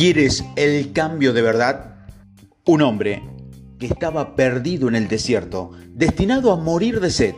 ¿Quieres el cambio de verdad? Un hombre que estaba perdido en el desierto, destinado a morir de sed.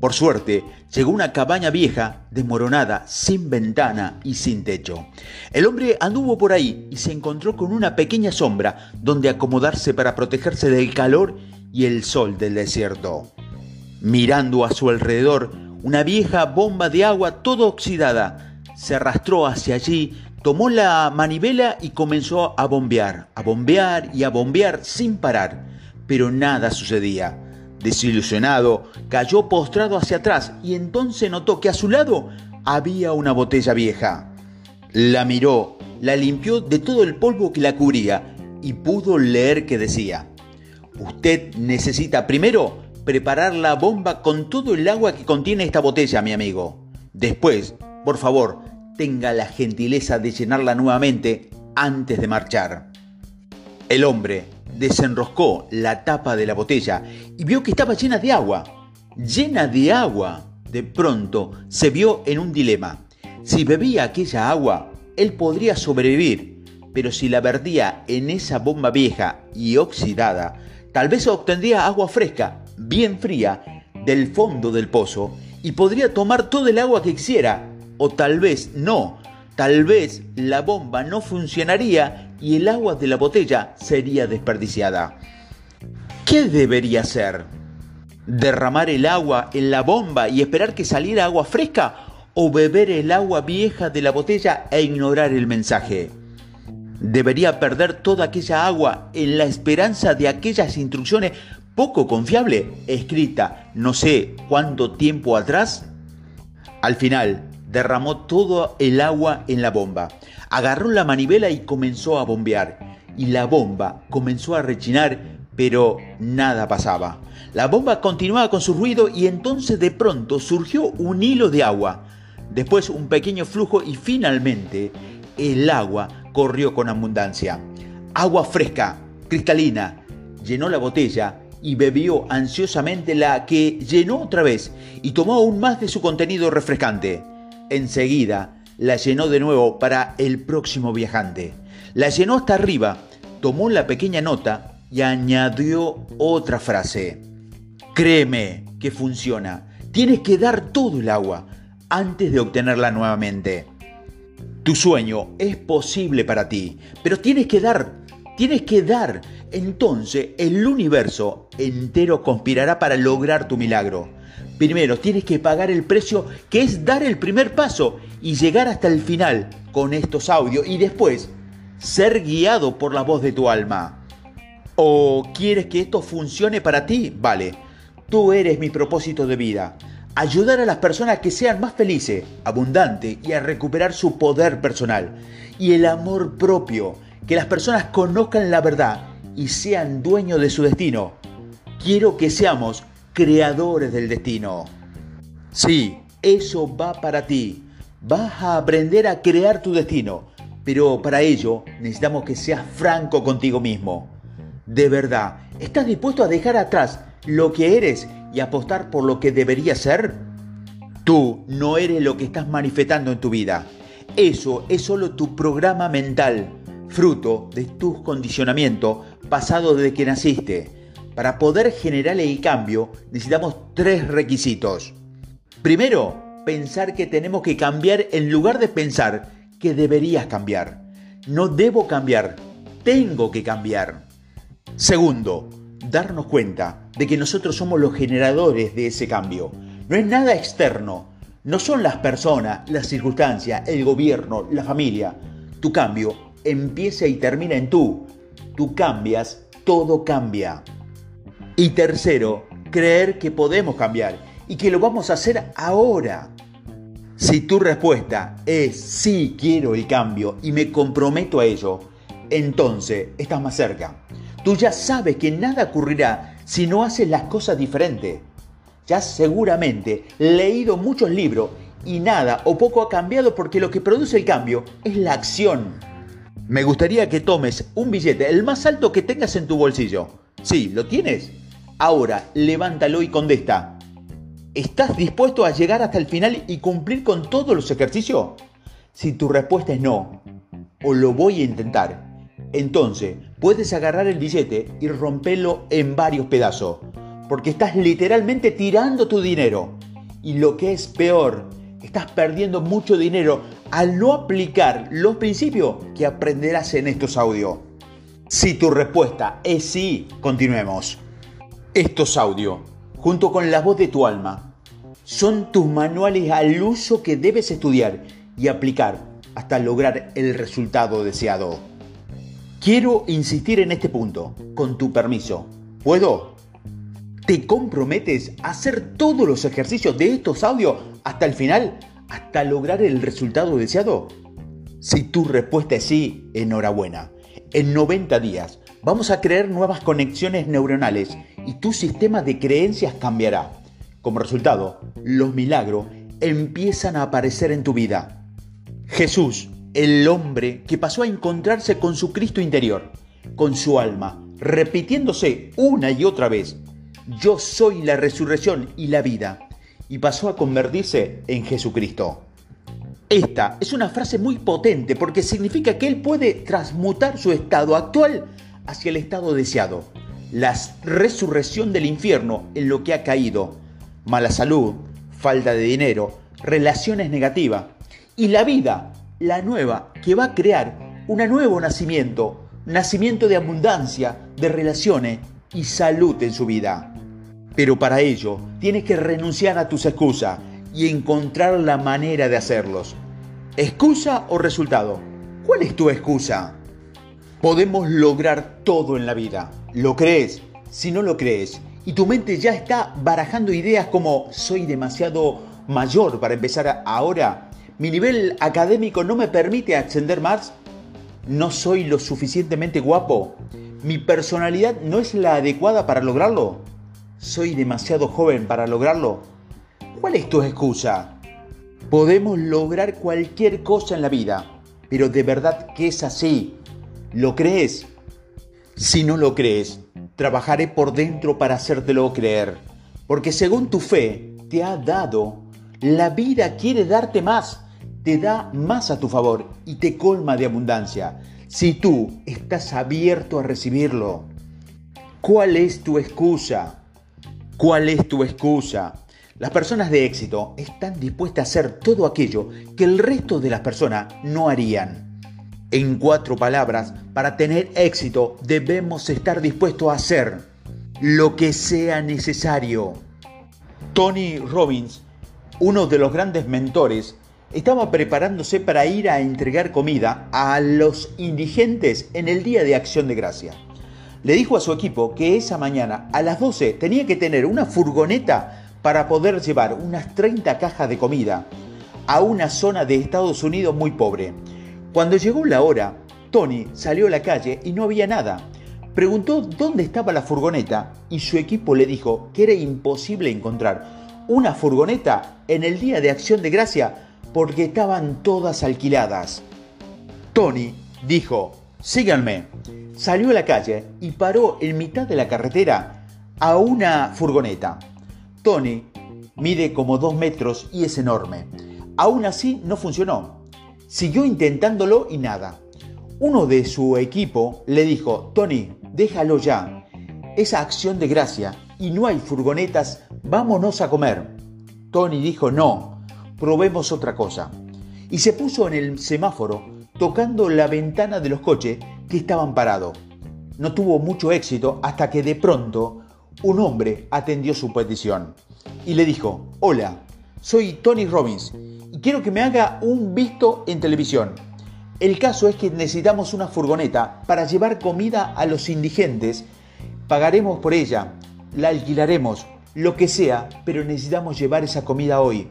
Por suerte, llegó a una cabaña vieja, desmoronada, sin ventana y sin techo. El hombre anduvo por ahí y se encontró con una pequeña sombra donde acomodarse para protegerse del calor y el sol del desierto. Mirando a su alrededor, una vieja bomba de agua toda oxidada se arrastró hacia allí tomó la manivela y comenzó a bombear, a bombear y a bombear sin parar, pero nada sucedía. Desilusionado, cayó postrado hacia atrás y entonces notó que a su lado había una botella vieja. La miró, la limpió de todo el polvo que la cubría y pudo leer que decía, Usted necesita primero preparar la bomba con todo el agua que contiene esta botella, mi amigo. Después, por favor, tenga la gentileza de llenarla nuevamente antes de marchar. El hombre desenroscó la tapa de la botella y vio que estaba llena de agua. Llena de agua. De pronto se vio en un dilema. Si bebía aquella agua, él podría sobrevivir, pero si la vertía en esa bomba vieja y oxidada, tal vez obtendría agua fresca, bien fría, del fondo del pozo y podría tomar todo el agua que quisiera o tal vez no. Tal vez la bomba no funcionaría y el agua de la botella sería desperdiciada. ¿Qué debería hacer? ¿Derramar el agua en la bomba y esperar que saliera agua fresca? ¿O beber el agua vieja de la botella e ignorar el mensaje? ¿Debería perder toda aquella agua en la esperanza de aquellas instrucciones poco confiables escritas no sé cuánto tiempo atrás? Al final, derramó todo el agua en la bomba. Agarró la manivela y comenzó a bombear. Y la bomba comenzó a rechinar, pero nada pasaba. La bomba continuaba con su ruido y entonces de pronto surgió un hilo de agua. Después un pequeño flujo y finalmente el agua corrió con abundancia. Agua fresca, cristalina. Llenó la botella y bebió ansiosamente la que llenó otra vez y tomó aún más de su contenido refrescante. Enseguida la llenó de nuevo para el próximo viajante. La llenó hasta arriba, tomó la pequeña nota y añadió otra frase. Créeme que funciona. Tienes que dar todo el agua antes de obtenerla nuevamente. Tu sueño es posible para ti, pero tienes que dar, tienes que dar. Entonces el universo entero conspirará para lograr tu milagro. Primero tienes que pagar el precio que es dar el primer paso y llegar hasta el final con estos audios y después ser guiado por la voz de tu alma. ¿O quieres que esto funcione para ti? Vale, tú eres mi propósito de vida. Ayudar a las personas que sean más felices, abundantes y a recuperar su poder personal y el amor propio. Que las personas conozcan la verdad y sean dueños de su destino. Quiero que seamos creadores del destino. Sí, eso va para ti. Vas a aprender a crear tu destino, pero para ello necesitamos que seas franco contigo mismo. De verdad, ¿estás dispuesto a dejar atrás lo que eres y apostar por lo que deberías ser? Tú no eres lo que estás manifestando en tu vida. Eso es solo tu programa mental, fruto de tus condicionamientos pasados desde que naciste para poder generar el cambio necesitamos tres requisitos. Primero, pensar que tenemos que cambiar en lugar de pensar que deberías cambiar. No debo cambiar, tengo que cambiar. Segundo, darnos cuenta de que nosotros somos los generadores de ese cambio. No es nada externo, no son las personas, las circunstancias, el gobierno, la familia. Tu cambio empieza y termina en tú. Tú cambias, todo cambia. Y tercero, creer que podemos cambiar y que lo vamos a hacer ahora. Si tu respuesta es sí quiero el cambio y me comprometo a ello, entonces estás más cerca. Tú ya sabes que nada ocurrirá si no haces las cosas diferentes. Ya seguramente leído muchos libros y nada o poco ha cambiado porque lo que produce el cambio es la acción. Me gustaría que tomes un billete, el más alto que tengas en tu bolsillo. Sí, ¿lo tienes? Ahora, levántalo y contesta. ¿Estás dispuesto a llegar hasta el final y cumplir con todos los ejercicios? Si tu respuesta es no, o lo voy a intentar. Entonces, puedes agarrar el billete y romperlo en varios pedazos, porque estás literalmente tirando tu dinero. Y lo que es peor, estás perdiendo mucho dinero al no aplicar los principios que aprenderás en estos audios. Si tu respuesta es sí, continuemos. Estos audios, junto con la voz de tu alma, son tus manuales al uso que debes estudiar y aplicar hasta lograr el resultado deseado. Quiero insistir en este punto, con tu permiso. ¿Puedo? ¿Te comprometes a hacer todos los ejercicios de estos audios hasta el final, hasta lograr el resultado deseado? Si tu respuesta es sí, enhorabuena. En 90 días vamos a crear nuevas conexiones neuronales y tu sistema de creencias cambiará. Como resultado, los milagros empiezan a aparecer en tu vida. Jesús, el hombre que pasó a encontrarse con su Cristo interior, con su alma, repitiéndose una y otra vez, yo soy la resurrección y la vida, y pasó a convertirse en Jesucristo. Esta es una frase muy potente porque significa que Él puede transmutar su estado actual hacia el estado deseado. La resurrección del infierno en lo que ha caído, mala salud, falta de dinero, relaciones negativas y la vida, la nueva, que va a crear un nuevo nacimiento, nacimiento de abundancia, de relaciones y salud en su vida. Pero para ello tienes que renunciar a tus excusas y encontrar la manera de hacerlos. ¿Excusa o resultado? ¿Cuál es tu excusa? Podemos lograr todo en la vida. ¿Lo crees? Si no lo crees y tu mente ya está barajando ideas como soy demasiado mayor para empezar ahora, mi nivel académico no me permite ascender más, no soy lo suficientemente guapo, mi personalidad no es la adecuada para lograrlo, soy demasiado joven para lograrlo. ¿Cuál es tu excusa? Podemos lograr cualquier cosa en la vida, pero de verdad que es así. ¿Lo crees? Si no lo crees, trabajaré por dentro para hacértelo creer, porque según tu fe te ha dado, la vida quiere darte más, te da más a tu favor y te colma de abundancia, si tú estás abierto a recibirlo. ¿Cuál es tu excusa? ¿Cuál es tu excusa? Las personas de éxito están dispuestas a hacer todo aquello que el resto de las personas no harían. En cuatro palabras, para tener éxito debemos estar dispuestos a hacer lo que sea necesario. Tony Robbins, uno de los grandes mentores, estaba preparándose para ir a entregar comida a los indigentes en el Día de Acción de Gracia. Le dijo a su equipo que esa mañana a las 12 tenía que tener una furgoneta para poder llevar unas 30 cajas de comida a una zona de Estados Unidos muy pobre. Cuando llegó la hora, Tony salió a la calle y no había nada. Preguntó dónde estaba la furgoneta y su equipo le dijo que era imposible encontrar una furgoneta en el día de acción de gracia porque estaban todas alquiladas. Tony dijo, síganme. Salió a la calle y paró en mitad de la carretera a una furgoneta. Tony mide como dos metros y es enorme. Aún así no funcionó. Siguió intentándolo y nada. Uno de su equipo le dijo, Tony, déjalo ya. Esa acción de gracia y no hay furgonetas, vámonos a comer. Tony dijo, no, probemos otra cosa. Y se puso en el semáforo tocando la ventana de los coches que estaban parados. No tuvo mucho éxito hasta que de pronto un hombre atendió su petición y le dijo, hola, soy Tony Robbins quiero que me haga un visto en televisión. El caso es que necesitamos una furgoneta para llevar comida a los indigentes. Pagaremos por ella, la alquilaremos, lo que sea, pero necesitamos llevar esa comida hoy.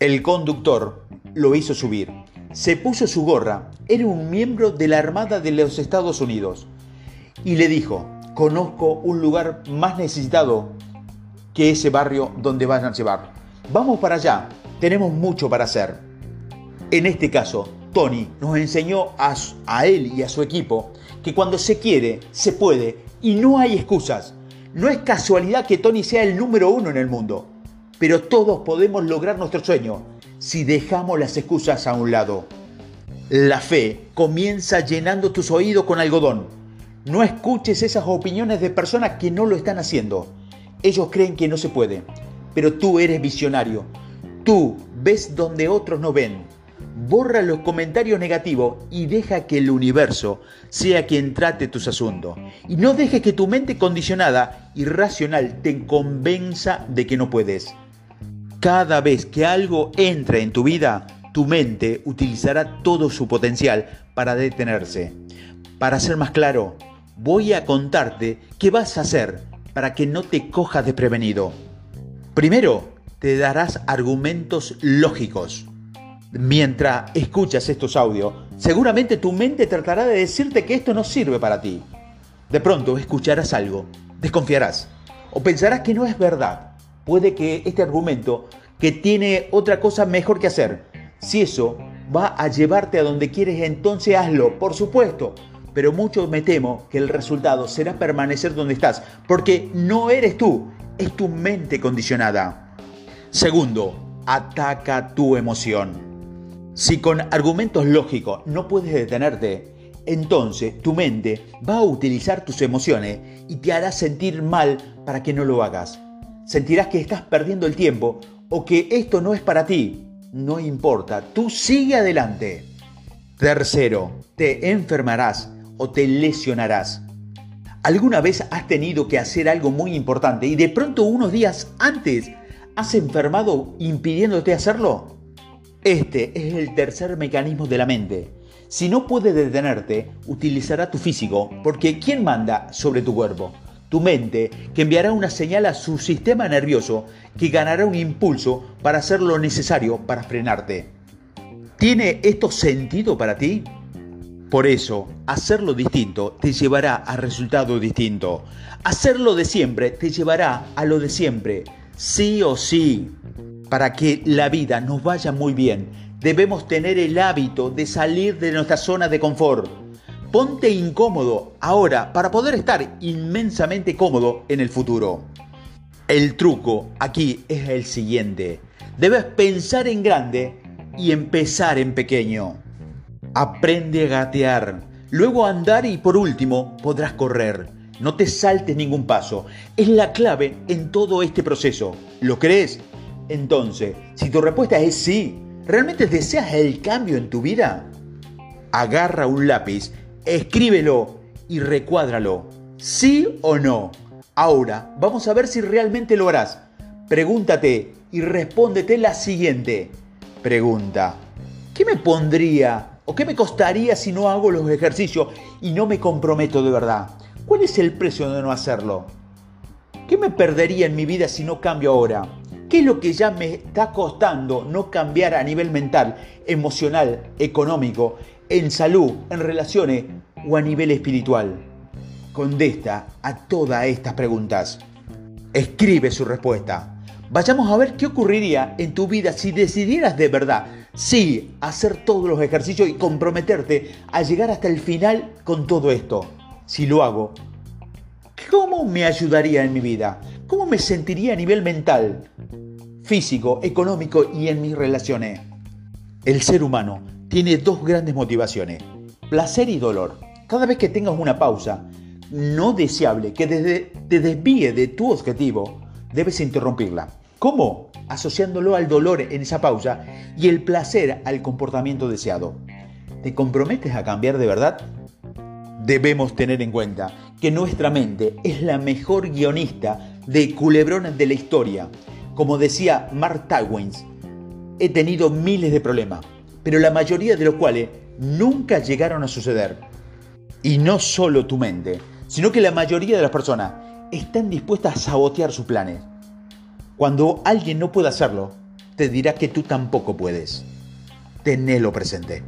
El conductor lo hizo subir. Se puso su gorra, era un miembro de la Armada de los Estados Unidos, y le dijo, conozco un lugar más necesitado que ese barrio donde vayan a llevar. Vamos para allá, tenemos mucho para hacer. En este caso, Tony nos enseñó a, él y a su equipo que cuando se quiere, se puede y no hay excusas. No es casualidad que Tony sea el número uno en el mundo, pero todos podemos lograr nuestro sueño si dejamos las excusas a un lado. La fe comienza llenando tus oídos con algodón. No escuches esas opiniones de personas que no lo están haciendo. Ellos creen que no se puede, pero tú eres visionario. Tú ves donde otros no ven. Borra los comentarios negativos y deja que el universo sea quien trate tus asuntos. Y no dejes que tu mente condicionada y racional te convenza de que no puedes. Cada vez que algo entra en tu vida, tu mente utilizará todo su potencial para detenerse. Para ser más claro, voy a contarte qué vas a hacer para que no te cojas desprevenido. Primero, te darás argumentos lógicos. Mientras escuchas estos audios, seguramente tu mente tratará de decirte que esto no sirve para ti. De pronto escucharás algo, desconfiarás o pensarás que no es verdad. Puede que este argumento que tiene otra cosa mejor que hacer si eso va a llevarte a donde quieres, entonces hazlo, por supuesto. Pero mucho me temo que el resultado será permanecer donde estás, porque no eres tú, es tu mente condicionada. Segundo, ataca tu emoción. Si con argumentos lógicos no puedes detenerte, entonces tu mente va a utilizar tus emociones y te hará sentir mal para que no lo hagas. Sentirás que estás perdiendo el tiempo o que esto no es para ti no importa, tú sigue adelante. Tercero, te enfermarás o te lesionarás. ¿Alguna vez has tenido que hacer algo muy importante y de pronto unos días antes has enfermado impidiéndote hacerlo? Este es el tercer mecanismo de la mente. Si no puede detenerte, utilizará tu físico, porque ¿quién manda sobre tu cuerpo? tu mente, que enviará una señal a su sistema nervioso que ganará un impulso para hacer lo necesario para frenarte. ¿Tiene esto sentido para ti? Por eso, hacerlo distinto te llevará a resultado distinto. Hacerlo de siempre te llevará a lo de siempre, sí o sí. Para que la vida nos vaya muy bien, debemos tener el hábito de salir de nuestra zona de confort Ponte incómodo ahora para poder estar inmensamente cómodo en el futuro. El truco aquí es el siguiente. Debes pensar en grande y empezar en pequeño. Aprende a gatear, luego a andar y por último podrás correr. No te saltes ningún paso. Es la clave en todo este proceso. ¿Lo crees? Entonces, si tu respuesta es sí, ¿realmente deseas el cambio en tu vida? Agarra un lápiz escríbelo y recuádralo. ¿Sí o no? Ahora, vamos a ver si realmente lo harás. Pregúntate y respóndete la siguiente pregunta. ¿Qué me pondría o qué me costaría si no hago los ejercicios y no me comprometo de verdad? ¿Cuál es el precio de no hacerlo? ¿Qué me perdería en mi vida si no cambio ahora? ¿Qué es lo que ya me está costando no cambiar a nivel mental, emocional, económico en salud, en relaciones o a nivel espiritual? Contesta a todas estas preguntas. Escribe su respuesta. Vayamos a ver qué ocurriría en tu vida si decidieras de verdad, sí, hacer todos los ejercicios y comprometerte a llegar hasta el final con todo esto. Si lo hago, ¿cómo me ayudaría en mi vida? ¿Cómo me sentiría a nivel mental, físico, económico y en mis relaciones? El ser humano tiene dos grandes motivaciones, placer y dolor. Cada vez que tengas una pausa no deseable que te desvíe de tu objetivo, debes interrumpirla. ¿Cómo? Asociándolo al dolor en esa pausa y el placer al comportamiento deseado. ¿Te comprometes a cambiar de verdad? Debemos tener en cuenta que nuestra mente es la mejor guionista de culebrones de la historia. Como decía Mark Twain, he tenido miles de problemas, pero la mayoría de los cuales nunca llegaron a suceder. Y no solo tu mente, sino que la mayoría de las personas están dispuestas a sabotear sus planes. Cuando alguien no puede hacerlo, te dirá que tú tampoco puedes. Tenelo presente.